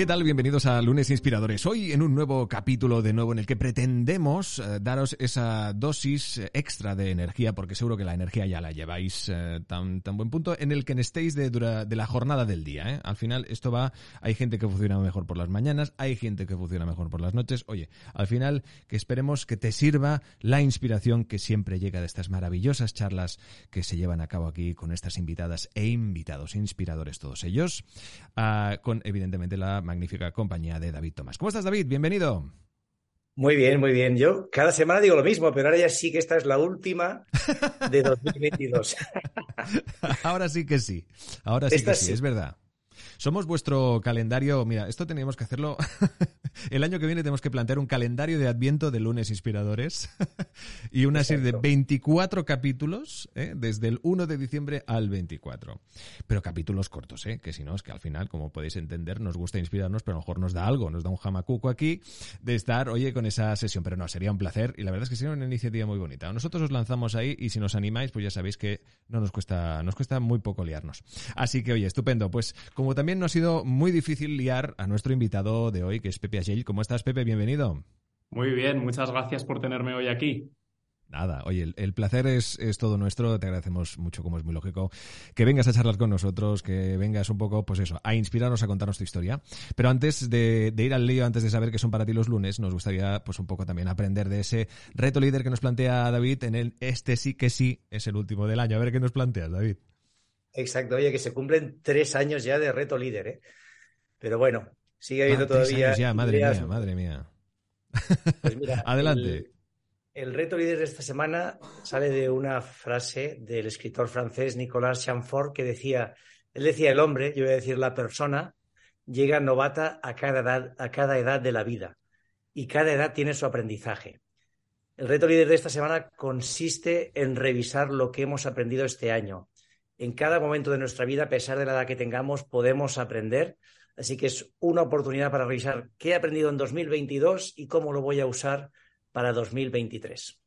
¿Qué tal? Bienvenidos a Lunes Inspiradores. Hoy en un nuevo capítulo de nuevo en el que pretendemos eh, daros esa dosis extra de energía, porque seguro que la energía ya la lleváis eh, tan, tan buen punto, en el que estéis de, de la jornada del día. ¿eh? Al final esto va, hay gente que funciona mejor por las mañanas, hay gente que funciona mejor por las noches. Oye, al final que esperemos que te sirva la inspiración que siempre llega de estas maravillosas charlas que se llevan a cabo aquí con estas invitadas e invitados, inspiradores todos ellos, ah, con evidentemente la magnífica compañía de David Tomás. ¿Cómo estás, David? Bienvenido. Muy bien, muy bien. Yo cada semana digo lo mismo, pero ahora ya sí que esta es la última de 2022. ahora sí que sí. Ahora sí que sí, es verdad. Somos vuestro calendario. Mira, esto teníamos que hacerlo. el año que viene tenemos que plantear un calendario de Adviento de lunes inspiradores y una serie de 24 capítulos ¿eh? desde el 1 de diciembre al 24. Pero capítulos cortos, ¿eh? que si no, es que al final, como podéis entender, nos gusta inspirarnos, pero a lo mejor nos da algo, nos da un jamacuco aquí de estar, oye, con esa sesión. Pero no, sería un placer y la verdad es que sería una iniciativa muy bonita. Nosotros os lanzamos ahí y si nos animáis, pues ya sabéis que no nos cuesta, nos cuesta muy poco liarnos. Así que, oye, estupendo. Pues como también nos ha sido muy difícil liar a nuestro invitado de hoy, que es Pepe Agell. ¿Cómo estás, Pepe? Bienvenido. Muy bien, muchas gracias por tenerme hoy aquí. Nada, oye, el, placer es, todo nuestro, te agradecemos mucho, como es muy lógico, que vengas a charlar con nosotros, que vengas un poco, pues eso, a inspirarnos, a contarnos tu historia. Pero antes de, ir al lío, antes de saber qué son para ti los lunes, nos gustaría, pues un poco también aprender de ese reto líder que nos plantea David en el este sí que sí es el último del año. A ver qué nos planteas, David. Exacto, oye, que se cumplen tres años ya de reto líder, ¿eh? Pero bueno, sigue habiendo ah, todavía. ya, madre mía, madre mía. Pues mira, Adelante. El, reto líder de esta semana sale de una frase del escritor francés Nicolas Chamfort que decía: él decía el hombre, yo voy a decir la persona, llega novata a cada edad, a cada edad de la vida y cada edad tiene su aprendizaje. El reto líder de esta semana consiste en revisar lo que hemos aprendido este año en cada momento de nuestra vida, a pesar de la edad que tengamos, podemos aprender. Así que es una oportunidad para revisar qué he aprendido en 2022 y cómo lo voy a usar para 2023.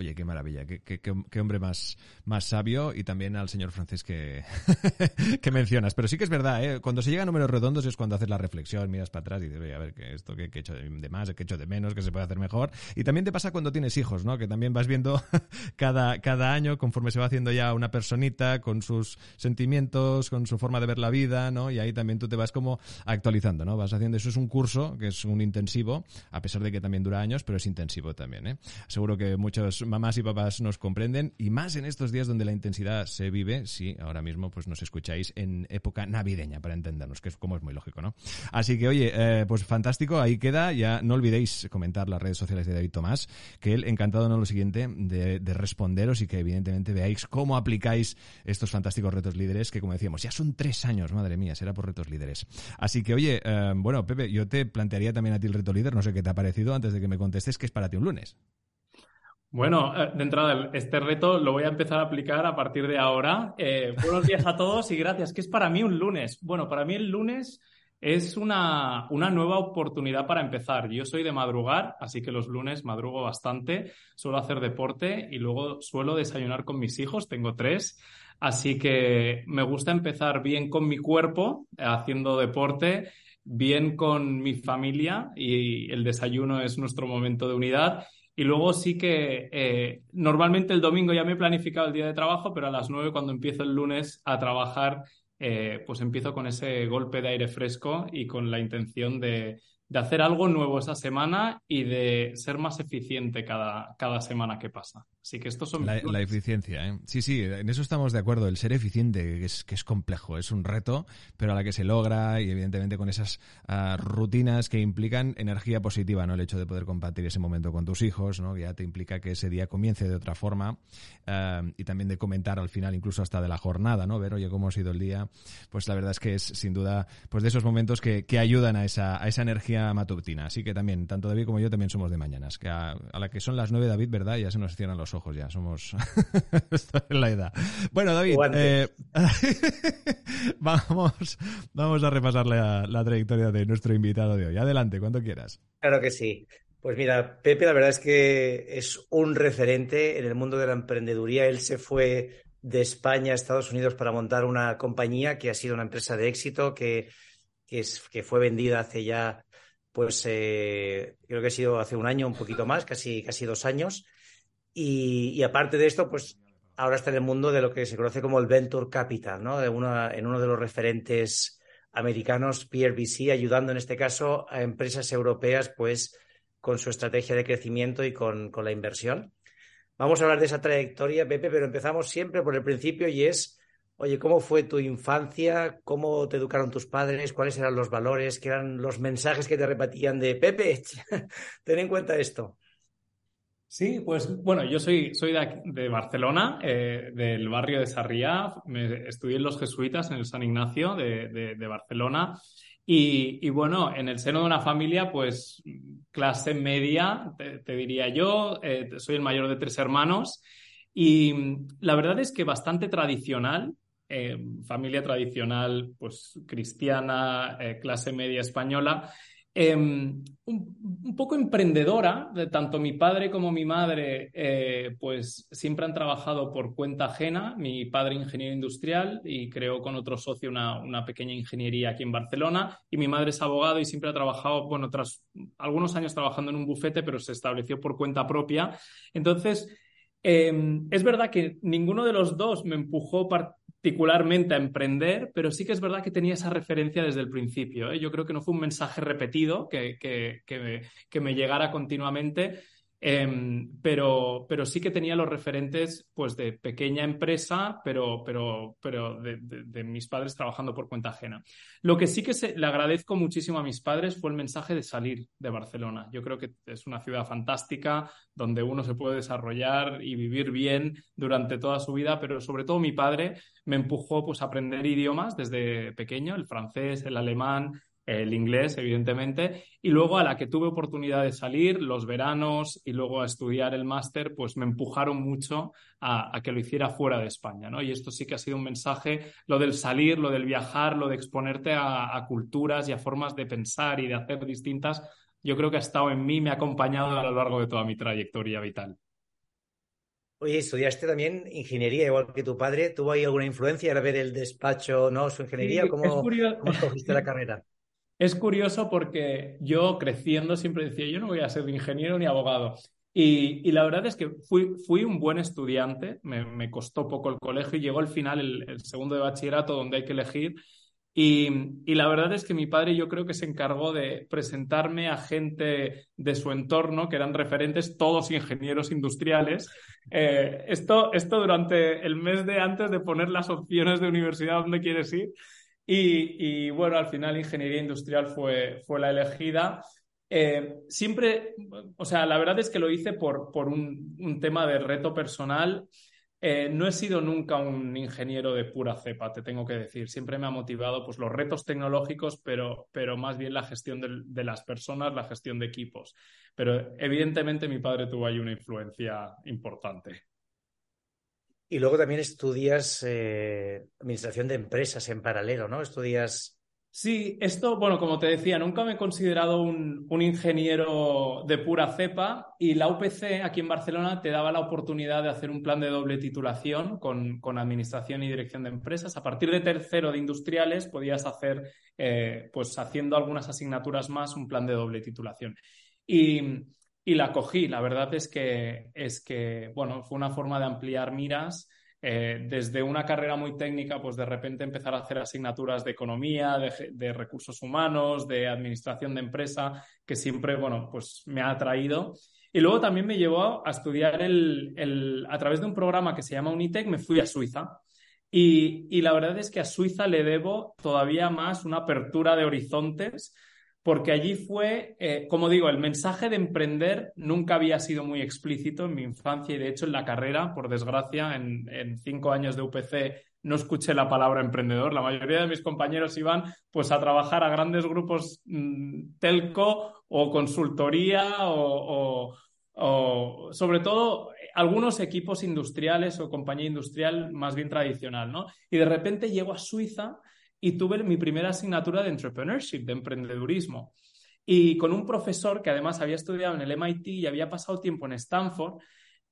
Oye, qué maravilla, qué, hombre más, más sabio y también al señor francés que, que mencionas. Pero sí que es verdad, ¿eh? cuando se llega a números redondos es cuando haces la reflexión, miras para atrás y dices, a ver, ¿qué, esto qué, he hecho de más, qué he hecho de menos, qué se puede hacer mejor. Y también te pasa cuando tienes hijos, ¿no? Que también vas viendo cada, cada año, conforme se va haciendo ya una personita, con sus sentimientos, con su forma de ver la vida, ¿no? Y ahí también tú te vas como actualizando, ¿no? Vas haciendo, eso es un curso, que es un intensivo, a pesar de que también dura años, pero es intensivo también, ¿eh? Seguro que muchos mamás y papás nos comprenden y más en estos días donde la intensidad se vive, si ahora mismo pues nos escucháis en época navideña para entendernos, que es como es muy lógico, ¿no? Así que oye, eh, pues fantástico, ahí queda, ya no olvidéis comentar las redes sociales de David Tomás, que él encantado no lo siguiente de, responderos y que evidentemente veáis cómo aplicáis estos fantásticos retos líderes que como decíamos, ya son tres años, madre mía, será por retos líderes. Así que oye, eh, bueno, Pepe, yo te plantearía también a ti el reto líder, no sé qué te ha parecido antes de que me contestes que es para ti un lunes. Bueno, eh, de entrada, este reto lo voy a empezar a aplicar a partir de ahora. Eh, buenos días a todos y gracias. ¿Qué es para mí un lunes? Bueno, para mí el lunes es una, una, nueva oportunidad para empezar. Yo soy de madrugar, así que los lunes madrugo bastante, suelo hacer deporte y luego suelo desayunar con mis hijos, tengo tres. Así que me gusta empezar bien con mi cuerpo, haciendo deporte, bien con mi familia y el desayuno es nuestro momento de unidad y luego sí que eh, normalmente el domingo ya me he planificado el día de trabajo, pero a las nueve cuando empiezo el lunes a trabajar, eh, pues empiezo con ese golpe de aire fresco y con la intención de, de hacer algo nuevo esa semana y de ser más eficiente cada, cada semana que pasa. Así que estos son... La, la eficiencia, ¿eh? Sí, sí, en eso estamos de acuerdo. El ser eficiente, que es, que es complejo, es un reto, pero a la que se logra y evidentemente con esas ah, rutinas que implican energía positiva, ¿no? El hecho de poder compartir ese momento con tus hijos, ¿no? Que ya te implica que ese día comience de otra forma ah, y también de comentar al final, incluso hasta de la jornada, ¿no? Ver, oye, cómo ha sido el día. Pues la verdad es que es sin duda, pues de esos momentos que, que ayudan a esa, a esa energía matutina. Así que también, tanto David como yo también somos de mañanas. Que a, la que son las nueve, David, ¿verdad? Ya se nos cierran los ojos, ya somos en la edad. Bueno, David, eh, vamos, vamos a repasar la, trayectoria de nuestro invitado de hoy. Adelante, cuando quieras. Claro que sí. Pues mira, Pepe, la verdad es que es un referente en el mundo de la emprendeduría. Él se fue de España a Estados Unidos para montar una compañía que ha sido una empresa de éxito, que, que, es, que fue vendida hace ya, pues eh, creo que ha sido hace un año, un poquito más, casi, casi dos años. Y, aparte de esto, pues ahora está en el mundo de lo que se conoce como el Venture Capital, ¿no? De en uno de los referentes americanos, PRBC, ayudando en este caso a empresas europeas, pues con su estrategia de crecimiento y con, con la inversión. Vamos a hablar de esa trayectoria, Pepe, pero empezamos siempre por el principio y es, oye, ¿cómo fue tu infancia? ¿Cómo te educaron tus padres? ¿Cuáles eran los valores? ¿Qué eran los mensajes que te repetían de Pepe? Ten en cuenta esto. Sí, pues bueno, yo soy, soy de, Barcelona, eh, del barrio de Sarriá. Me estudié en los jesuitas en el San Ignacio de, Barcelona. Y, bueno, en el seno de una familia, pues clase media, te, diría yo, eh, soy el mayor de tres hermanos y la verdad es que bastante tradicional, eh, familia tradicional, pues cristiana, clase media española, eh, un, poco emprendedora, tanto mi padre como mi madre, eh, pues siempre han trabajado por cuenta ajena. Mi padre ingeniero industrial y creó con otro socio una, una, pequeña ingeniería aquí en Barcelona. Y mi madre es abogado y siempre ha trabajado, bueno, tras algunos años trabajando en un bufete, pero se estableció por cuenta propia. Entonces, eh, es verdad que ninguno de los dos me empujó particularmente a emprender, pero sí que es verdad que tenía esa referencia desde el principio. ¿eh? Yo creo que no fue un mensaje repetido que, que, que, me, que me llegara continuamente, eh, pero, pero sí que tenía los referentes pues, de pequeña empresa, pero, pero, pero de, de, de, mis padres trabajando por cuenta ajena. Lo que sí que se, le agradezco muchísimo a mis padres fue el mensaje de salir de Barcelona. Yo creo que es una ciudad fantástica donde uno se puede desarrollar y vivir bien durante toda su vida, pero sobre todo mi padre me empujó pues, a aprender idiomas desde pequeño, el francés, el alemán, el inglés, evidentemente, y luego a la que tuve oportunidad de salir, los veranos y luego a estudiar el máster, pues me empujaron mucho a, a, que lo hiciera fuera de España, ¿no? Y esto sí que ha sido un mensaje, lo del salir, lo del viajar, lo de exponerte a, a culturas y a formas de pensar y de hacer distintas, yo creo que ha estado en mí, me ha acompañado a lo largo de toda mi trayectoria vital. Oye, estudiaste también ingeniería, igual que tu padre. ¿Tuvo ahí alguna influencia al ver el despacho, no, su ingeniería? Sí, ¿Cómo, ¿Cómo escogiste la carrera? Es curioso porque yo creciendo siempre decía, yo no voy a ser ingeniero ni abogado. Y, la verdad es que fui, fui un buen estudiante, me, costó poco el colegio y llegó al final el, el, segundo de bachillerato donde hay que elegir. Y, y, la verdad es que mi padre yo creo que se encargó de presentarme a gente de su entorno, que eran referentes, todos ingenieros industriales. Eh, esto, esto durante el mes de antes de poner las opciones de universidad donde quieres ir. Y, y, bueno, al final ingeniería industrial fue, fue la elegida. Eh, siempre, o sea, la verdad es que lo hice por, por un, un tema de reto personal. Eh, no he sido nunca un ingeniero de pura cepa, te tengo que decir. Siempre me ha motivado pues, los retos tecnológicos, pero, pero más bien la gestión de, de, las personas, la gestión de equipos. Pero evidentemente mi padre tuvo ahí una influencia importante. Y luego también estudias eh, administración de empresas en paralelo, ¿no? Estudias. Sí, esto, bueno, como te decía, nunca me he considerado un, ingeniero de pura cepa y la UPC aquí en Barcelona te daba la oportunidad de hacer un plan de doble titulación con, con administración y dirección de empresas. A partir de tercero de industriales podías hacer, eh, pues haciendo algunas asignaturas más, un plan de doble titulación. Y, y la cogí. La verdad es que, es que, bueno, fue una forma de ampliar miras. Eh, desde una carrera muy técnica, pues de repente empezar a hacer asignaturas de economía, de, de, recursos humanos, de administración de empresa, que siempre, bueno, pues me ha atraído. Y luego también me llevó a estudiar el, el, a través de un programa que se llama Unitec, me fui a Suiza. Y, y la verdad es que a Suiza le debo todavía más una apertura de horizontes, porque allí fue, eh, como digo, el mensaje de emprender nunca había sido muy explícito en mi infancia y de hecho en la carrera, por desgracia, en, cinco años de UPC no escuché la palabra emprendedor. La mayoría de mis compañeros iban pues a trabajar a grandes grupos mmm, telco o consultoría o, o, o, sobre todo algunos equipos industriales o compañía industrial más bien tradicional, ¿no? Y de repente llego a Suiza y tuve mi primera asignatura de entrepreneurship, de emprendedurismo. y con un profesor que además había estudiado en el MIT y había pasado tiempo en Stanford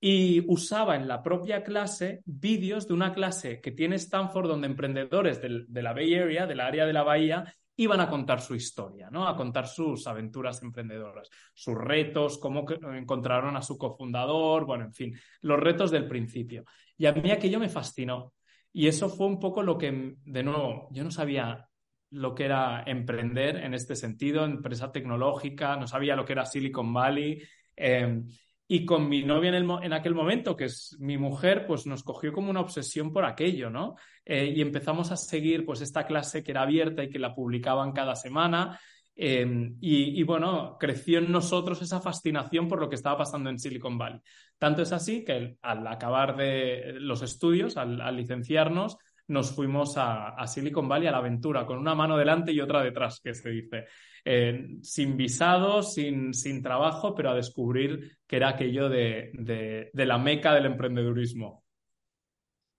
y usaba en la propia clase vídeos de una clase que tiene Stanford donde emprendedores de la Bay Area, de la área de la bahía, iban a contar su historia, ¿no? A contar sus aventuras emprendedoras, sus retos, cómo encontraron a su cofundador, bueno, en fin, los retos del principio. Y a mí aquello me fascinó. Y eso fue un poco lo que, de nuevo, yo no sabía lo que era emprender en este sentido, empresa tecnológica, no sabía lo que era Silicon Valley. Eh, y con mi novia en, aquel momento, que es mi mujer, pues nos cogió como una obsesión por aquello, ¿no? Eh, y empezamos a seguir pues esta clase que era abierta y que la publicaban cada semana. Em, y, bueno, creció en nosotros esa fascinación por lo que estaba pasando en Silicon Valley. Tanto es así que al acabar de los estudios, al licenciarnos, nos fuimos a, Silicon Valley a la aventura, con una mano delante y otra detrás, que se dice. Eh, sin visado, sin, sin, trabajo, pero a descubrir que era aquello de, de, la meca del emprendedurismo.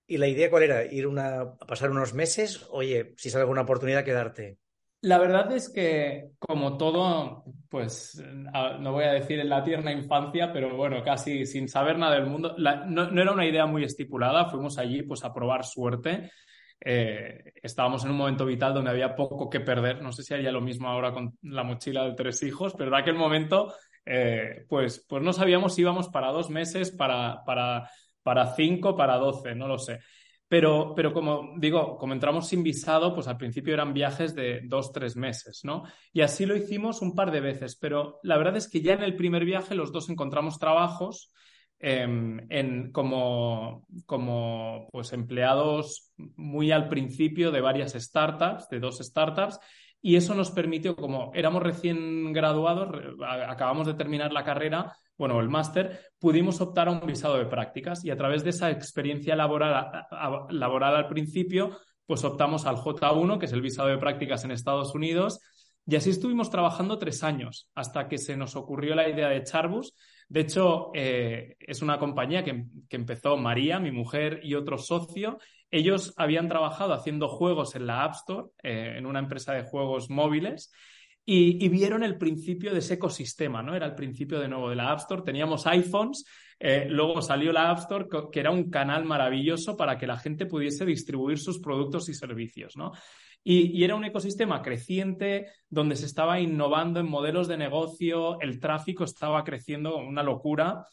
¿Y la idea cuál era? ¿Ir una, a pasar unos meses? Oye, si sale alguna oportunidad, quedarte. La verdad es que, como todo, pues no voy a decir en la tierna infancia, pero bueno, casi sin saber nada del mundo, no, era una idea muy estipulada, fuimos allí pues a probar suerte. Eh, estábamos en un momento vital donde había poco que perder, no sé si haría lo mismo ahora con la mochila de tres hijos, pero en aquel momento eh, pues, pues no sabíamos si íbamos para dos meses, para, para, para cinco, para doce, no lo sé. Pero, pero como digo, como entramos sin visado, pues al principio eran viajes de dos, tres meses, ¿no? Y así lo hicimos un par de veces, pero la verdad es que ya en el primer viaje los dos encontramos trabajos em, en, como, como pues, empleados muy al principio de varias startups, de dos startups, y eso nos permitió, como éramos recién graduados, acabamos de terminar la carrera, bueno, el máster, pudimos optar a un visado de prácticas y a través de esa experiencia laboral, laboral al principio, pues optamos al J1, que es el visado de prácticas en Estados Unidos, y así estuvimos trabajando tres años hasta que se nos ocurrió la idea de Charbus. De hecho, eh, es una compañía que, que, empezó María, mi mujer y otro socio. Ellos habían trabajado haciendo juegos en la App Store, eh, en una empresa de juegos móviles, y, vieron el principio de ese ecosistema, ¿no? Era el principio de nuevo de la App Store. Teníamos iPhones, eh, luego salió la App Store, que era un canal maravilloso para que la gente pudiese distribuir sus productos y servicios, ¿no? Y, era un ecosistema creciente donde se estaba innovando en modelos de negocio, el tráfico estaba creciendo, una locura.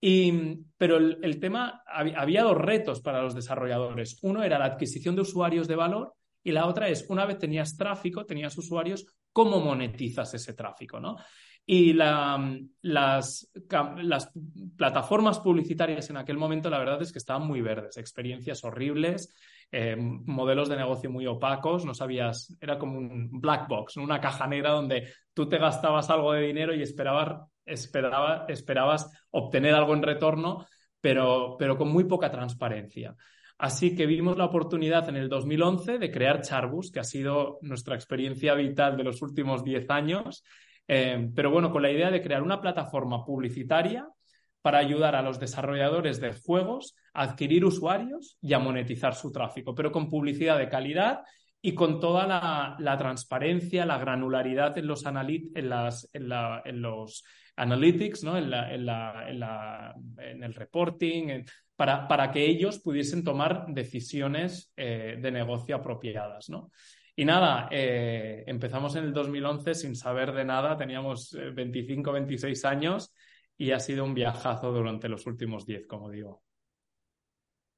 Y, pero el, el tema, había dos retos para los desarrolladores. Uno era la adquisición de usuarios de valor y la otra es, una vez tenías tráfico, tenías usuarios, cómo monetizas ese tráfico, ¿no? Y las, plataformas publicitarias en aquel momento, la verdad es que estaban muy verdes, experiencias horribles, eh, modelos de negocio muy opacos, no sabías, era como un black box, una caja negra donde tú te gastabas algo de dinero y esperabas, esperabas obtener algo en retorno, pero, pero con muy poca transparencia. Así que vimos la oportunidad en el 2011 de crear Charbus, que ha sido nuestra experiencia vital de los últimos 10 años, eh, pero bueno, con la idea de crear una plataforma publicitaria para ayudar a los desarrolladores de juegos a adquirir usuarios y a monetizar su tráfico, pero con publicidad de calidad y con toda la, transparencia, la granularidad en los, en, en, los analytics, ¿no? en, en, el reporting, para, para que ellos pudiesen tomar decisiones eh, de negocio apropiadas, ¿no? Y nada, eh, empezamos en el 2011 sin saber de nada, teníamos 25, eh, 26 años y ha sido un viajazo durante los últimos 10, como digo.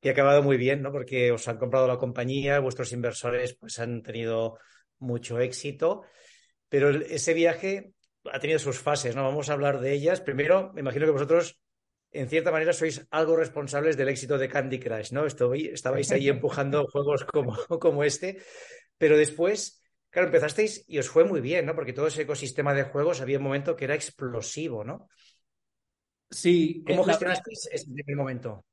Y ha acabado muy bien, ¿no? Porque os han comprado la compañía, vuestros inversores pues han tenido mucho éxito, pero ese viaje ha tenido sus fases, ¿no? Vamos a hablar de ellas. Primero, me imagino que vosotros en cierta manera sois algo responsables del éxito de Candy Crush, ¿no? estabais ahí empujando juegos como, como este, pero después, claro, empezasteis y os fue muy bien, ¿no? Porque todo ese ecosistema de juegos había un momento que era explosivo, ¿no? Sí. ¿Cómo gestionasteis ese primer momento?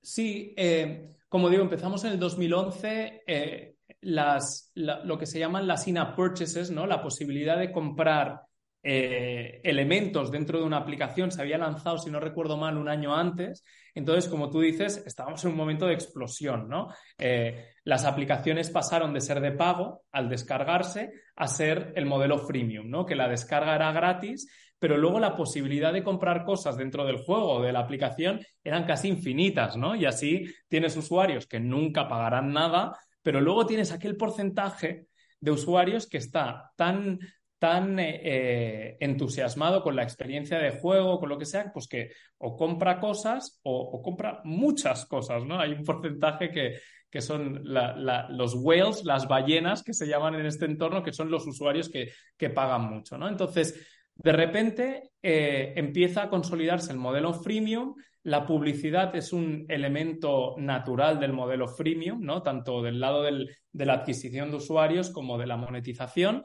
Sí, eh, como digo, empezamos en el 2011. Eh, las, lo que se llaman las in purchases, ¿no? La posibilidad de comprar eh, elementos dentro de una aplicación se había lanzado, si no recuerdo mal, un año antes. Entonces, como tú dices, estábamos en un momento de explosión, ¿no? Eh, las aplicaciones pasaron de ser de pago al descargarse a ser el modelo freemium, ¿no? Que la descarga era gratis, pero luego la posibilidad de comprar cosas dentro del juego o de la aplicación eran casi infinitas, ¿no? Y así tienes usuarios que nunca pagarán nada, pero luego tienes aquel porcentaje de usuarios que está tan tan eh, eh, entusiasmado con la experiencia de juego, con lo que sea, pues que o compra cosas o, compra muchas cosas, ¿no? Hay un porcentaje que, que son los whales, las ballenas que se llaman en este entorno, que son los usuarios que, que pagan mucho, ¿no? Entonces, de repente eh, empieza a consolidarse el modelo freemium, la publicidad es un elemento natural del modelo freemium, ¿no? Tanto del lado del, de la adquisición de usuarios como de la monetización.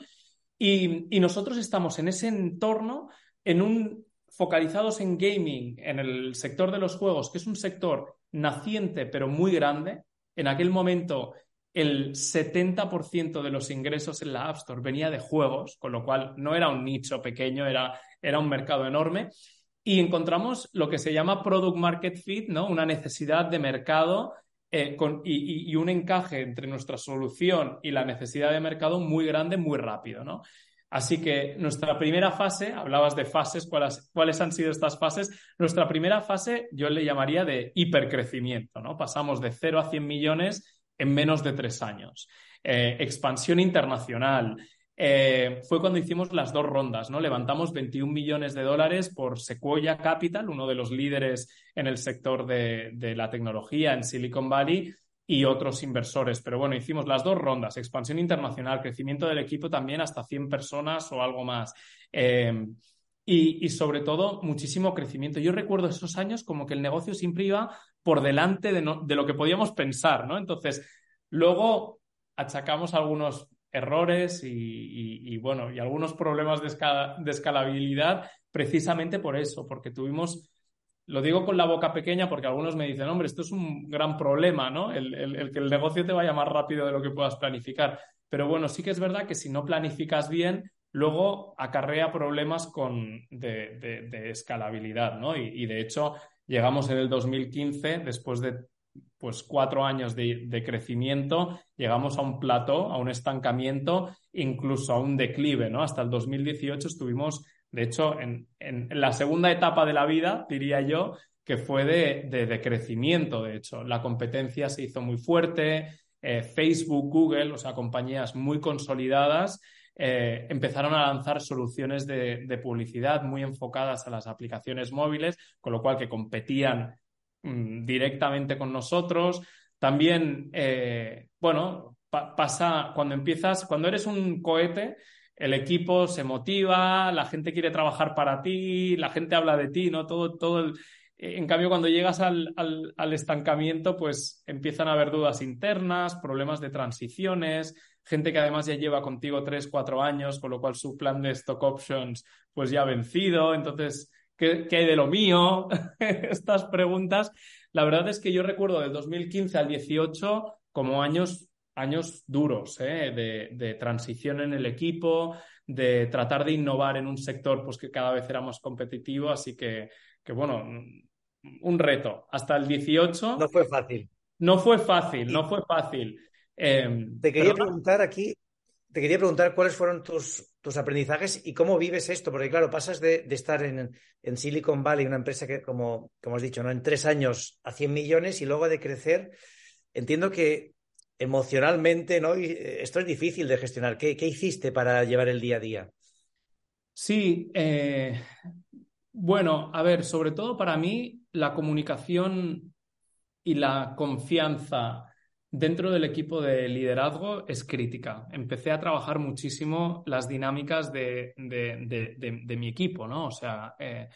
Y, nosotros estamos en ese entorno, en un focalizados en gaming, en el sector de los juegos, que es un sector naciente pero muy grande. En aquel momento el 70% de los ingresos en la App Store venía de juegos, con lo cual no era un nicho pequeño, era, era un mercado enorme. Y encontramos lo que se llama product market fit, ¿no? Una necesidad de mercado eh, y, un encaje entre nuestra solución y la necesidad de mercado muy grande, muy rápido, ¿no? Así que nuestra primera fase, hablabas de fases, ¿cuáles, ¿cuáles han sido estas fases? Nuestra primera fase yo le llamaría de hipercrecimiento, ¿no? Pasamos de 0 a 100 millones en menos de tres años. Eh, expansión internacional, eh, fue cuando hicimos las dos rondas, ¿no? Levantamos 21 millones de dólares por Sequoia Capital, uno de los líderes en el sector de, la tecnología en Silicon Valley, y otros inversores. Pero bueno, hicimos las dos rondas, expansión internacional, crecimiento del equipo también hasta 100 personas o algo más. Eh, y, sobre todo, muchísimo crecimiento. Yo recuerdo esos años como que el negocio siempre iba por delante de, de lo que podíamos pensar, ¿no? Entonces, luego achacamos algunos errores y, bueno, y algunos problemas de, escalabilidad precisamente por eso, porque tuvimos, lo digo con la boca pequeña porque algunos me dicen, hombre, esto es un gran problema, ¿no? El, que el negocio te vaya más rápido de lo que puedas planificar. Pero bueno, sí que es verdad que si no planificas bien, luego acarrea problemas con, de, escalabilidad, ¿no? Y de hecho, llegamos en el 2015, después de pues cuatro años de, crecimiento, llegamos a un plató, a un estancamiento, incluso a un declive, ¿no? Hasta el 2018 estuvimos, de hecho, en, la segunda etapa de la vida, diría yo, que fue de, crecimiento, de hecho. La competencia se hizo muy fuerte, eh, Facebook, Google, o sea, compañías muy consolidadas, eh, empezaron a lanzar soluciones de, publicidad muy enfocadas a las aplicaciones móviles, con lo cual que competían Mm, directamente con nosotros. También, eh, bueno, pasa cuando empiezas, cuando eres un cohete, el equipo se motiva, la gente quiere trabajar para ti, la gente habla de ti, ¿no? Todo, todo el... En cambio, cuando llegas al, al, estancamiento, pues empiezan a haber dudas internas, problemas de transiciones, gente que además ya lleva contigo tres, cuatro años, con lo cual su plan de stock options pues ya ha vencido. Entonces, ¿Qué, hay de lo mío? Estas preguntas. La verdad es que yo recuerdo del 2015 al 18 como años, años duros ¿eh? de, transición en el equipo, de tratar de innovar en un sector pues, que cada vez era más competitivo. Así que, que bueno, un reto. Hasta el 18. No fue fácil. No fue fácil, no fue fácil. Em, Te quería preguntar aquí, te quería preguntar cuáles fueron tus, aprendizajes y cómo vives esto, porque claro, pasas de, estar en, Silicon Valley, una empresa que, como, como has dicho, ¿no? en tres años a 100 millones y luego de crecer. Entiendo que emocionalmente, ¿no? Eh, esto es difícil de gestionar. ¿Qué, qué hiciste para llevar el día a día? Sí, eh, bueno, a ver, sobre todo para mí la comunicación y la confianza dentro del equipo de liderazgo es crítica. Empecé a trabajar muchísimo las dinámicas de, mi equipo, ¿no? O sea, eh,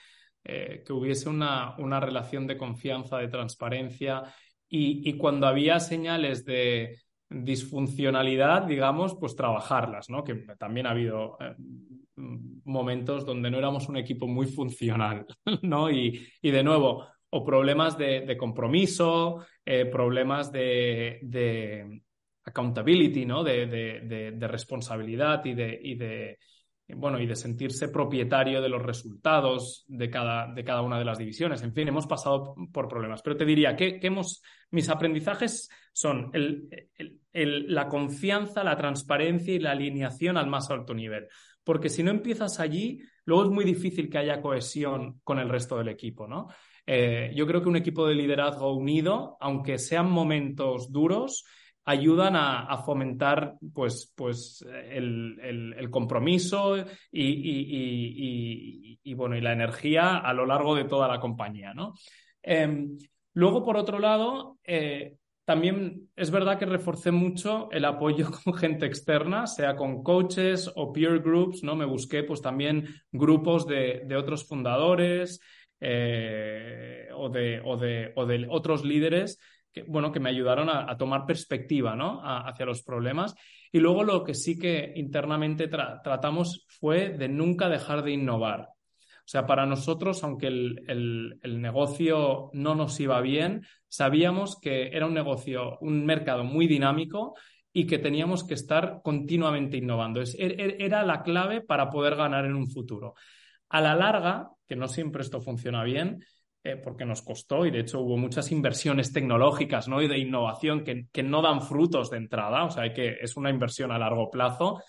eh, que hubiese una, relación de confianza, de transparencia y, cuando había señales de disfuncionalidad, digamos, pues trabajarlas, ¿no? Que también ha habido eh, momentos donde no éramos un equipo muy funcional, ¿no? Y de nuevo, o problemas de, compromiso, eh, problemas de, accountability, ¿no? De, responsabilidad y de, bueno, y de sentirse propietario de los resultados de cada, de cada una de las divisiones. En fin, hemos pasado por problemas. Pero te diría que, hemos, mis aprendizajes son la confianza, la transparencia y la alineación al más alto nivel. Porque si no empiezas allí, luego es muy difícil que haya cohesión con el resto del equipo, ¿no? Eh, yo creo que un equipo de liderazgo unido, aunque sean momentos duros, ayudan a, fomentar pues, pues el, compromiso y, bueno, y la energía a lo largo de toda la compañía. ¿no? Em, luego, por otro lado, eh, también es verdad que reforcé mucho el apoyo con gente externa, sea con coaches o peer groups, ¿no? Me busqué pues también grupos de, otros fundadores eh, o, de, o, de, o de otros líderes que, bueno, que me ayudaron a, tomar perspectiva ¿no? hacia los problemas. Y luego lo que sí que internamente tratamos fue de nunca dejar de innovar. O sea, para nosotros, aunque el, negocio no nos iba bien, sabíamos que era un negocio, un mercado muy dinámico y que teníamos que estar continuamente innovando. Er, er, era la clave para poder ganar en un futuro. A la larga, que no siempre esto funciona bien, eh, porque nos costó y de hecho hubo muchas inversiones tecnológicas ¿no? y de innovación que, que, no dan frutos de entrada, o sea, que, es una inversión a largo plazo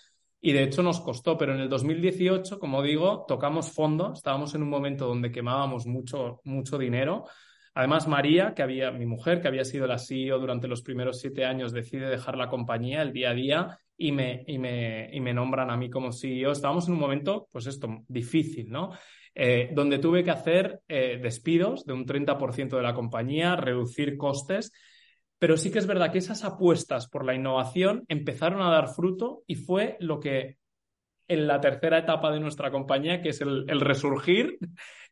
y de hecho nos costó, pero en el 2018, como digo, tocamos fondo, estábamos en un momento donde quemábamos mucho, mucho dinero. Además, María, que había, mi mujer, que había sido la CEO durante los primeros siete años, decide dejar la compañía el día a día y me, y me, y me nombran a mí como CEO. Estábamos en un momento, pues esto, difícil, ¿no? Eh, donde tuve que hacer eh, despidos de un 30% de la compañía, reducir costes, pero sí que es verdad que esas apuestas por la innovación empezaron a dar fruto y fue lo que en la tercera etapa de nuestra compañía, que es el, resurgir,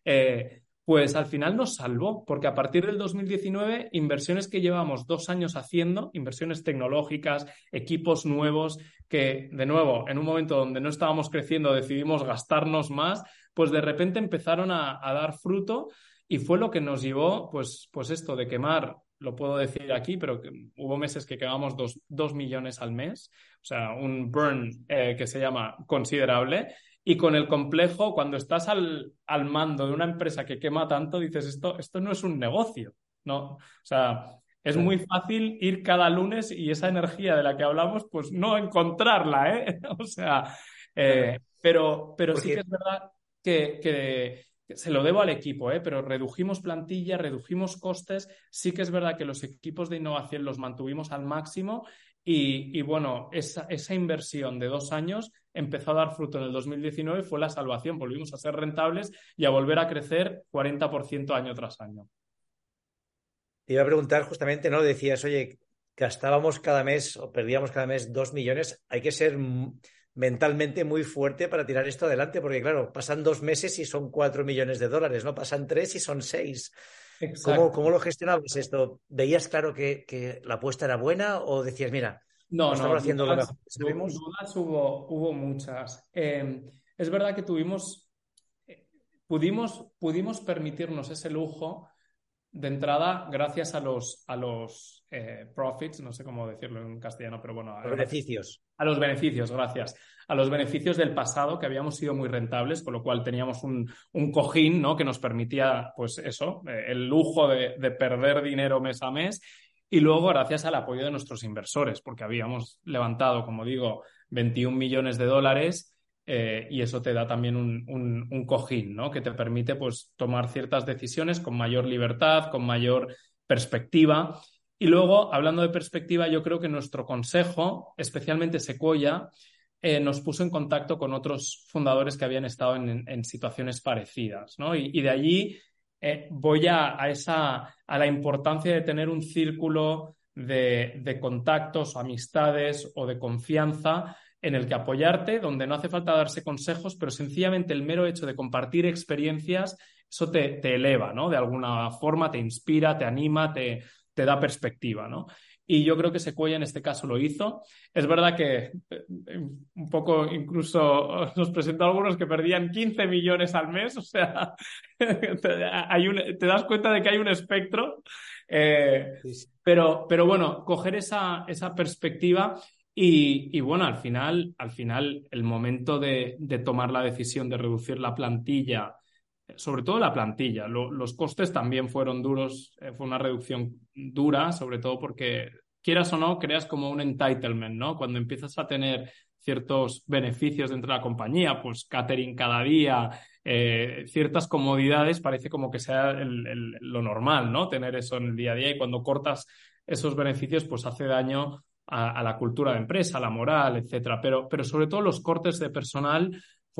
eh, pues al final nos salvó, porque a partir del 2019, inversiones que llevamos dos años haciendo, inversiones tecnológicas, equipos nuevos, que de nuevo, en un momento donde no estábamos creciendo, decidimos gastarnos más, pues de repente empezaron a, dar fruto y fue lo que nos llevó, pues, pues esto de quemar, lo puedo decir aquí, pero hubo meses que quemamos dos, millones al mes, o sea, un burn eh, que se llama considerable. Y con el complejo, cuando estás al, al, mando de una empresa que quema tanto, dices, esto, esto no es un negocio, ¿no? O sea, es muy fácil ir cada lunes y esa energía de la que hablamos, pues no encontrarla, ¿eh? O sea, eh, pero, pero sí que es verdad que, se lo debo al equipo, ¿eh? pero redujimos plantilla, redujimos costes. Sí que es verdad que los equipos de innovación los mantuvimos al máximo y, bueno, esa, esa, inversión de dos años empezó a dar fruto en el 2019, fue la salvación. Volvimos a ser rentables y a volver a crecer 40% año tras año. Te iba a preguntar justamente, ¿no? Decías, oye, gastábamos cada mes o perdíamos cada mes dos millones. Hay que ser mentalmente muy fuerte para tirar esto adelante, porque claro, pasan dos meses y son cuatro millones de dólares, ¿no? Pasan tres y son seis. ¿Cómo, ¿Cómo, lo gestionabas esto? ¿Veías claro que, que, la apuesta era buena o decías, mira, no, no, haciendo lo mejor Dudas hubo, hubo muchas. Em, es verdad que tuvimos, eh, pudimos, pudimos permitirnos ese lujo de entrada gracias a los, a los eh, profits, no sé cómo decirlo en castellano, pero bueno. A los beneficios. A los beneficios, gracias. A los beneficios del pasado, que habíamos sido muy rentables, con lo cual teníamos un, un cojín, ¿no? Que nos permitía, pues eso, eh, el lujo de, de perder dinero mes a mes. Y luego, gracias al apoyo de nuestros inversores, porque habíamos levantado, como digo, 21 millones de dólares eh, y eso te da también un, cojín, ¿no? Que te permite pues, tomar ciertas decisiones con mayor libertad, con mayor perspectiva. Y luego, hablando de perspectiva, yo creo que nuestro consejo, especialmente Sequoia, eh, nos puso en contacto con otros fundadores que habían estado en, situaciones parecidas, ¿no? Y, de allí eh, voy a, esa, a la importancia de tener un círculo de, de contactos, amistades o de confianza en el que apoyarte, donde no hace falta darse consejos, pero sencillamente el mero hecho de compartir experiencias, eso te, te eleva, ¿no? De alguna forma te inspira, te anima, te, te da perspectiva, ¿no? Y yo creo que Sequoia en este caso lo hizo. Es verdad que eh, un poco incluso nos presentó algunos que perdían 15 millones al mes, o sea, hay un, te das cuenta de que hay un espectro. Eh, pero, pero bueno, coger esa, esa perspectiva Y, bueno, al final, al final el momento de, tomar la decisión de reducir la plantilla, sobre todo la plantilla, los costes también fueron duros, eh, fue una reducción dura, sobre todo porque quieras o no, creas como un entitlement, ¿no? Cuando empiezas a tener ciertos beneficios dentro de la compañía, pues catering cada día, eh, ciertas comodidades, parece como que sea lo normal, ¿no? Tener eso en el día a día y cuando cortas esos beneficios, pues hace daño a, la cultura de empresa, a la moral, etcétera. Pero, pero sobre todo los cortes de personal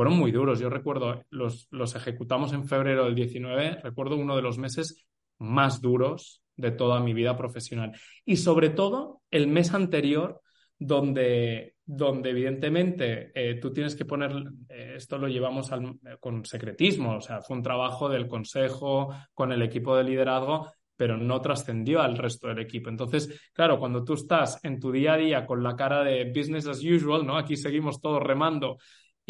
fueron muy duros. Yo recuerdo, los, los ejecutamos en febrero del 19, recuerdo uno de los meses más duros de toda mi vida profesional. Y sobre todo el mes anterior, donde, donde evidentemente eh, tú tienes que poner, eh, esto lo llevamos con secretismo, o sea, fue un trabajo del consejo, con el equipo de liderazgo, pero no trascendió al resto del equipo. Entonces, claro, cuando tú estás en tu día a día con la cara de business as usual, ¿no? Aquí seguimos todos remando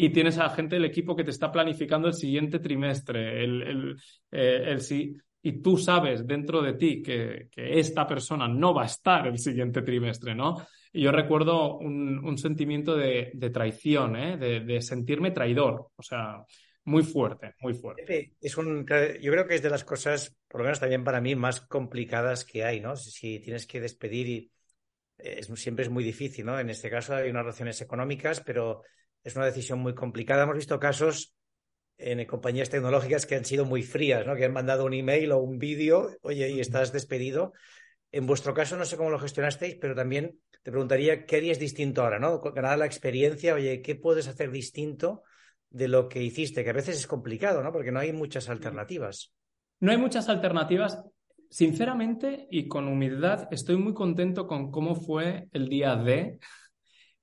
y tienes a gente del equipo que te está planificando el siguiente trimestre, el, el, eh, el, y tú sabes dentro de ti que, esta persona no va a estar el siguiente trimestre, ¿no? Y yo recuerdo un, sentimiento de, traición, ¿eh? de, sentirme traidor, o sea, muy fuerte, muy fuerte. Es un, yo creo que es de las cosas, por lo menos también para mí, más complicadas que hay, ¿no? Si tienes que despedir y es, siempre es muy difícil, ¿no? En este caso hay unas relaciones económicas, pero es una decisión muy complicada. Hemos visto casos en compañías tecnológicas que han sido muy frías, ¿no? Que han mandado un email o un vídeo, oye, y estás despedido. En vuestro caso, no sé cómo lo gestionasteis, pero también te preguntaría qué harías distinto ahora, ¿no? Ganar la experiencia, oye, ¿qué puedes hacer distinto de lo que hiciste? Que a veces es complicado, ¿no? Porque no hay muchas alternativas. No hay muchas alternativas. Sinceramente y con humildad, estoy muy contento con cómo fue el día D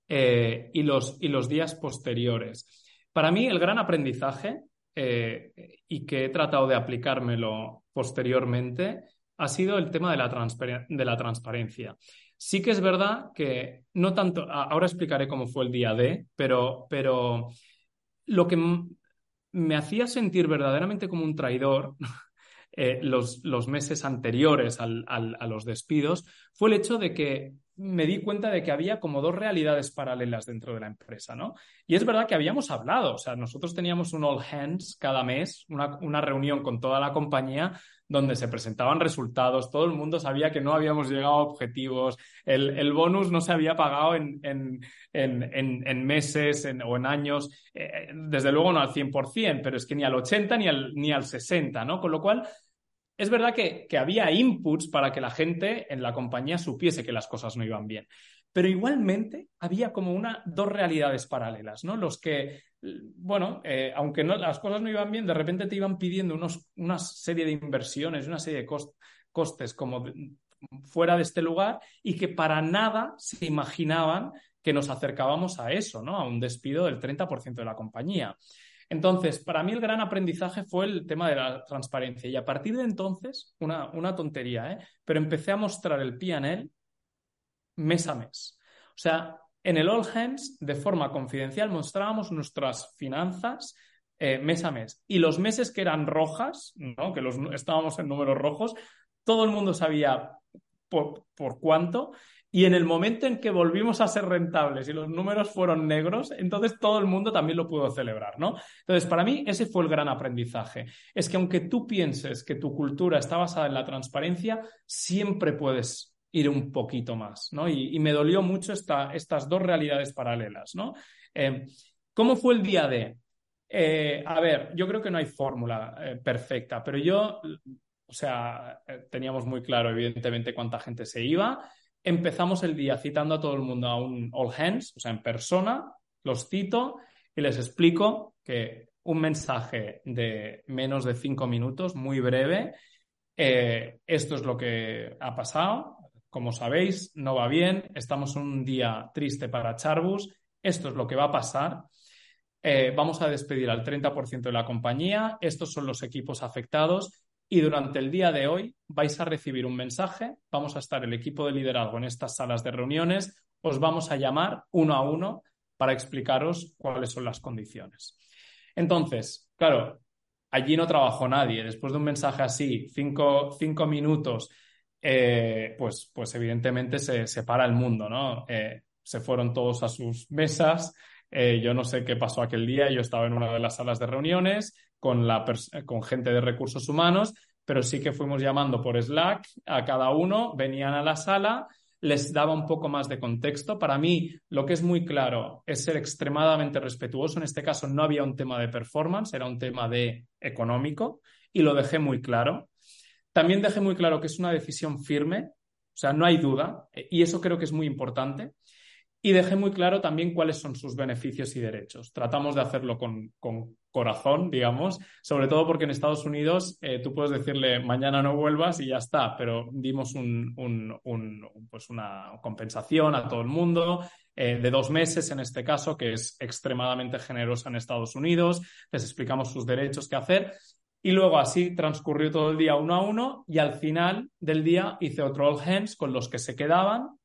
eh, y, los, y los días posteriores. Para mí, el gran aprendizaje eh, y que he tratado de aplicármelo posteriormente ha sido el tema de la, de la transparencia. Sí que es verdad que no tanto, ahora explicaré cómo fue el día D, pero, pero lo que me hacía sentir verdaderamente como un traidor eh, los, los, meses anteriores al, a los despidos fue el hecho de que me di cuenta de que había como dos realidades paralelas dentro de la empresa, ¿no? Y es verdad que habíamos hablado, o sea, nosotros teníamos un all hands cada mes, una, reunión con toda la compañía donde se presentaban resultados, todo el mundo sabía que no habíamos llegado a objetivos, el, bonus no se había pagado en, en, meses o en años, eh, desde luego no al 100%, pero es que ni al 80 ni al, ni al 60, ¿no? Con lo cual es verdad que, había inputs para que la gente en la compañía supiese que las cosas no iban bien. Pero igualmente había como una, dos realidades paralelas, ¿no? Los que, bueno, eh, aunque no, las cosas no iban bien, de repente te iban pidiendo unos, una serie de inversiones, una serie de costes como fuera de este lugar y que para nada se imaginaban que nos acercábamos a eso, ¿no? A un despido del 30% de la compañía. Entonces, para mí el gran aprendizaje fue el tema de la transparencia y a partir de entonces, una, una tontería, ¿eh? pero empecé a mostrar el PNL mes a mes. O sea, en el All Hands, de forma confidencial, mostrábamos nuestras finanzas eh, mes a mes. Y los meses que eran rojas, ¿no? que los, estábamos en números rojos, todo el mundo sabía por, por cuánto y en el momento en que volvimos a ser rentables y los números fueron negros, entonces todo el mundo también lo pudo celebrar, ¿no? Entonces, para mí ese fue el gran aprendizaje. Es que aunque tú pienses que tu cultura está basada en la transparencia, siempre puedes ir un poquito más, ¿no? Y, me dolió mucho esta, estas dos realidades paralelas, ¿no? Eh, ¿Cómo fue el día de? Eh, a ver, yo creo que no hay fórmula eh, perfecta, pero yo, o sea, teníamos muy claro, evidentemente, cuánta gente se iba empezamos el día citando a todo el mundo a un all hands, o sea, en persona, los cito y les explico que un mensaje de menos de cinco minutos, muy breve, eh, esto es lo que ha pasado, como sabéis, no va bien, estamos un día triste para Charbus, esto es lo que va a pasar. Eh, vamos a despedir al 30% de la compañía, estos son los equipos afectados y durante el día de hoy vais a recibir un mensaje, vamos a estar el equipo de liderazgo en estas salas de reuniones, os vamos a llamar uno a uno para explicaros cuáles son las condiciones. Entonces, claro, allí no trabajó nadie. Después de un mensaje así, cinco, minutos, eh, pues, pues evidentemente se, para el mundo, ¿no? Eh, se fueron todos a sus mesas. Eh, yo no sé qué pasó aquel día, yo estaba en una de las salas de reuniones con, la con gente de recursos humanos, pero sí que fuimos llamando por Slack a cada uno, venían a la sala, les daba un poco más de contexto. Para mí, lo que es muy claro es ser extremadamente respetuoso. En este caso no había un tema de performance, era un tema de económico y lo dejé muy claro. También dejé muy claro que es una decisión firme, o sea, no hay duda, y eso creo que es muy importante. Y dejé muy claro también cuáles son sus beneficios y derechos. Tratamos de hacerlo con, corazón, digamos, sobre todo porque en Estados Unidos eh, tú puedes decirle mañana no vuelvas y ya está, pero dimos pues una compensación a todo el mundo eh, de dos meses en este caso, que es extremadamente generosa en Estados Unidos. Les explicamos sus derechos, qué hacer. Y luego así transcurrió todo el día uno a uno y al final del día hice otro all hands con los que se quedaban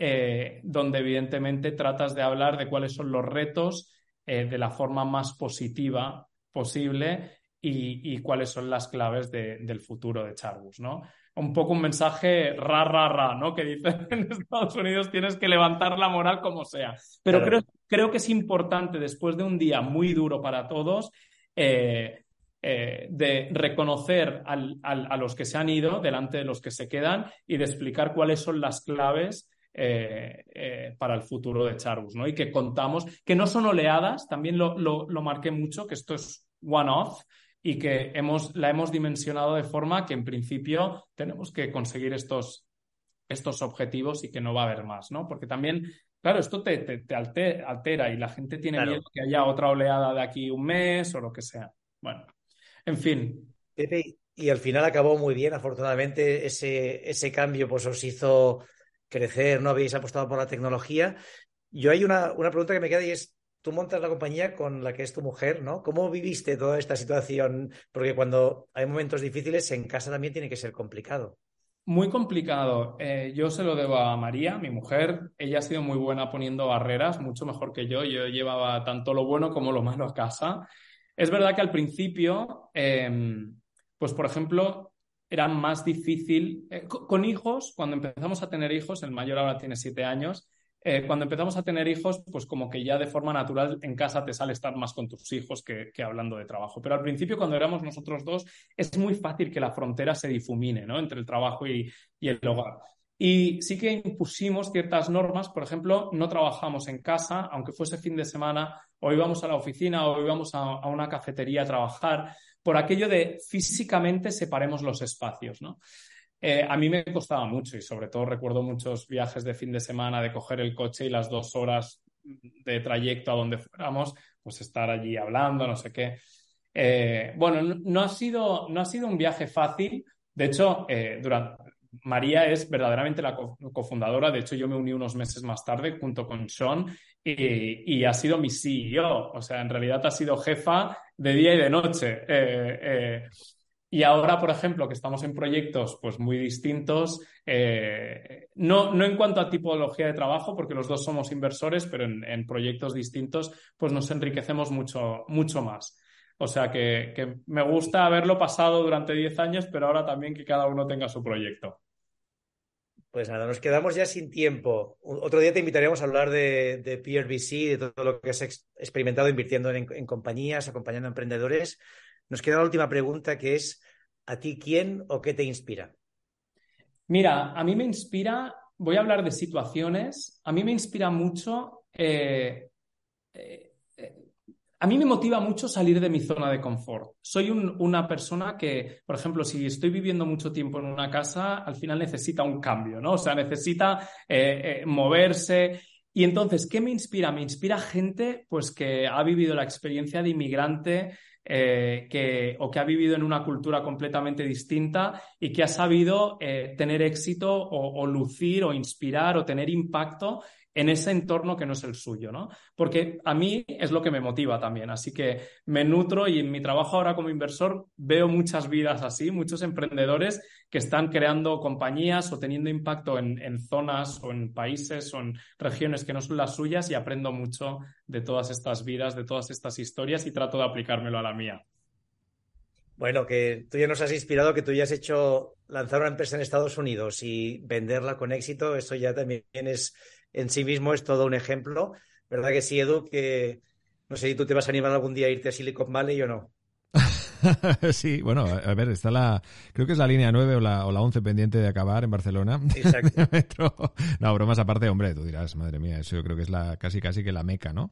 eh, donde evidentemente tratas de hablar de cuáles son los retos eh, de la forma más positiva posible y, cuáles son las claves del futuro de Charbus, ¿no? Un poco un mensaje ra, ra, ra, ¿no? Que dicen en Estados Unidos tienes que levantar la moral como sea. Pero creo, creo, que es importante, después de un día muy duro para todos, eh, de reconocer a los que se han ido delante de los que se quedan y de explicar cuáles son las claves eh, eh, para el futuro de Charbus, ¿no? Y que contamos, que no son oleadas, también lo, lo, marqué mucho, que esto es one-off y que hemos, la hemos dimensionado de forma que en principio tenemos que conseguir estos, estos objetivos y que no va a haber más, ¿no? Porque también, claro, esto te, te, altera y la gente tiene miedo que haya otra oleada de aquí un mes o lo que sea. Bueno, en fin. Pepe, y al final acabó muy bien, afortunadamente ese, ese cambio pues os hizo crecer, no habéis apostado por la tecnología. Yo hay una, una pregunta que me queda y es, tú montas la compañía con la que es tu mujer, ¿no? ¿Cómo viviste toda esta situación? Porque cuando hay momentos difíciles, en casa también tiene que ser complicado. Muy complicado. Eh, yo se lo debo a María, mi mujer. Ella ha sido muy buena poniendo barreras, mucho mejor que yo. Yo llevaba tanto lo bueno como lo malo a casa. Es verdad que al principio, em, pues por ejemplo, era más difícil. Eh, con hijos, cuando empezamos a tener hijos, el mayor ahora tiene siete años, eh, cuando empezamos a tener hijos, pues como que ya de forma natural en casa te sale estar más con tus hijos que, hablando de trabajo. Pero al principio, cuando éramos nosotros dos, es muy fácil que la frontera se difumine ¿no? entre el trabajo y, el hogar. Y sí que impusimos ciertas normas, por ejemplo, no trabajamos en casa, aunque fuese fin de semana, o íbamos a la oficina o íbamos a, a una cafetería a trabajar por aquello de físicamente separemos los espacios, ¿no? Eh, a mí me costaba mucho y sobre todo recuerdo muchos viajes de fin de semana de coger el coche y las dos horas de trayecto a donde fuéramos, pues estar allí hablando, no sé qué. Eh, bueno, no, ha sido, no ha sido un viaje fácil. De hecho, eh, durante, María es verdaderamente la cofundadora. De hecho, yo me uní unos meses más tarde junto con Sean y, ha sido mi CEO. O sea, en realidad ha sido jefa de día y de noche. Eh, eh, y ahora, por ejemplo, que estamos en proyectos pues, muy distintos, eh, no, no en cuanto a tipología de trabajo, porque los dos somos inversores, pero en, proyectos distintos, pues nos enriquecemos mucho, mucho más. O sea que, que me gusta haberlo pasado durante 10 años, pero ahora también que cada uno tenga su proyecto. Pues nada, nos quedamos ya sin tiempo. Otro día te invitaríamos a hablar de, PRBC, de todo lo que has experimentado invirtiendo en, compañías, acompañando a emprendedores. Nos queda la última pregunta que es, ¿a ti quién o qué te inspira? Mira, a mí me inspira, voy a hablar de situaciones, a mí me inspira mucho eh, eh, a mí me motiva mucho salir de mi zona de confort. Soy una persona que, por ejemplo, si estoy viviendo mucho tiempo en una casa, al final necesita un cambio, ¿no? O sea, necesita eh, eh, moverse. Y entonces, ¿qué me inspira? Me inspira gente pues, que ha vivido la experiencia de inmigrante eh, que, o que ha vivido en una cultura completamente distinta y que ha sabido tener éxito o, lucir o inspirar o tener impacto en ese entorno que no es el suyo, ¿no? Porque a mí es lo que me motiva también. Así que me nutro y en mi trabajo ahora como inversor veo muchas vidas así, muchos emprendedores que están creando compañías o teniendo impacto en, zonas o en países o en regiones que no son las suyas y aprendo mucho de todas estas vidas, de todas estas historias y trato de aplicármelo a la mía. Bueno, que tú ya nos has inspirado, que tú ya has hecho lanzar una empresa en Estados Unidos y venderla con éxito, eso ya también es, en sí mismo es todo un ejemplo. ¿Verdad que sí, Edu? Que no sé si tú te vas a animar algún día a irte a Silicon Valley o no. sí, bueno, a ver, está la. Creo que es la línea 9 o la, o la 11 pendiente de acabar en Barcelona. Exacto. no, bromas aparte, hombre, tú dirás, madre mía, eso yo creo que es la casi casi que la meca, ¿no?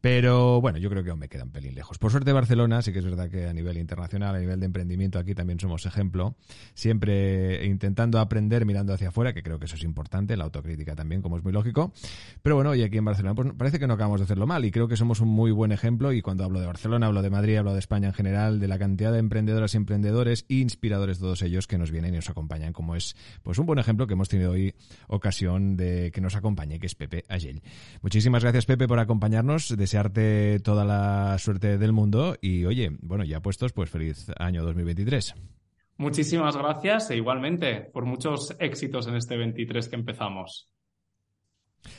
Pero bueno, yo creo que aún me queda un pelín lejos. Por suerte, Barcelona, sí que es verdad que a nivel internacional, a nivel de emprendimiento, aquí también somos ejemplo. Siempre intentando aprender mirando hacia afuera, que creo que eso es importante, la autocrítica también, como es muy lógico. Pero bueno, y aquí en Barcelona, pues parece que no acabamos de hacerlo mal y creo que somos un muy buen ejemplo. Y cuando hablo de Barcelona, hablo de Madrid, hablo de España en general, de la cantidad de emprendedoras y emprendedores e inspiradores todos ellos que nos vienen y nos acompañan, como es pues un buen ejemplo que hemos tenido hoy ocasión de que nos acompañe, que es Pepe Agel. Muchísimas gracias, Pepe, por acompañarnos, desearte toda la suerte del mundo y, oye, bueno, ya puestos, pues feliz año 2023. Muchísimas gracias e igualmente por muchos éxitos en este 23 que empezamos.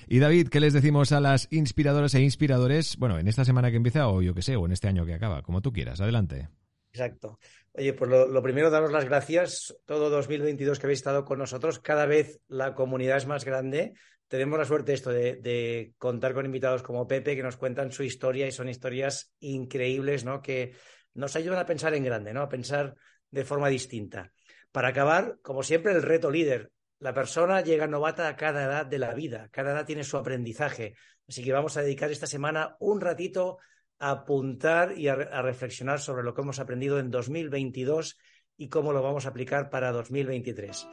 Y David, ¿qué les decimos a las inspiradoras e inspiradores? Bueno, en esta semana que empieza o yo que sé, o en este año que acaba, como tú quieras. Adelante. Exacto. Oye, pues lo, primero, daros las gracias. Todo 2022 que habéis estado con nosotros, cada vez la comunidad es más grande. Tenemos la suerte esto de, de, contar con invitados como Pepe que nos cuentan su historia y son historias increíbles, ¿no? Que nos ayudan a pensar en grande, ¿no? A pensar de forma distinta. Para acabar, como siempre, el reto líder. La persona llega novata a cada edad de la vida, cada edad tiene su aprendizaje. Así que vamos a dedicar esta semana un ratito apuntar y a, reflexionar sobre lo que hemos aprendido en 2022 y cómo lo vamos a aplicar para 2023.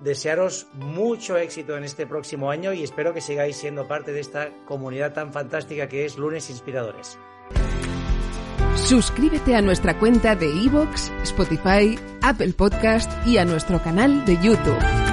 Desearos mucho éxito en este próximo año y espero que sigáis siendo parte de esta comunidad tan fantástica que es Lunes Inspiradores. Suscríbete a nuestra cuenta de iVoox, Spotify, Apple Podcast y a nuestro canal de YouTube.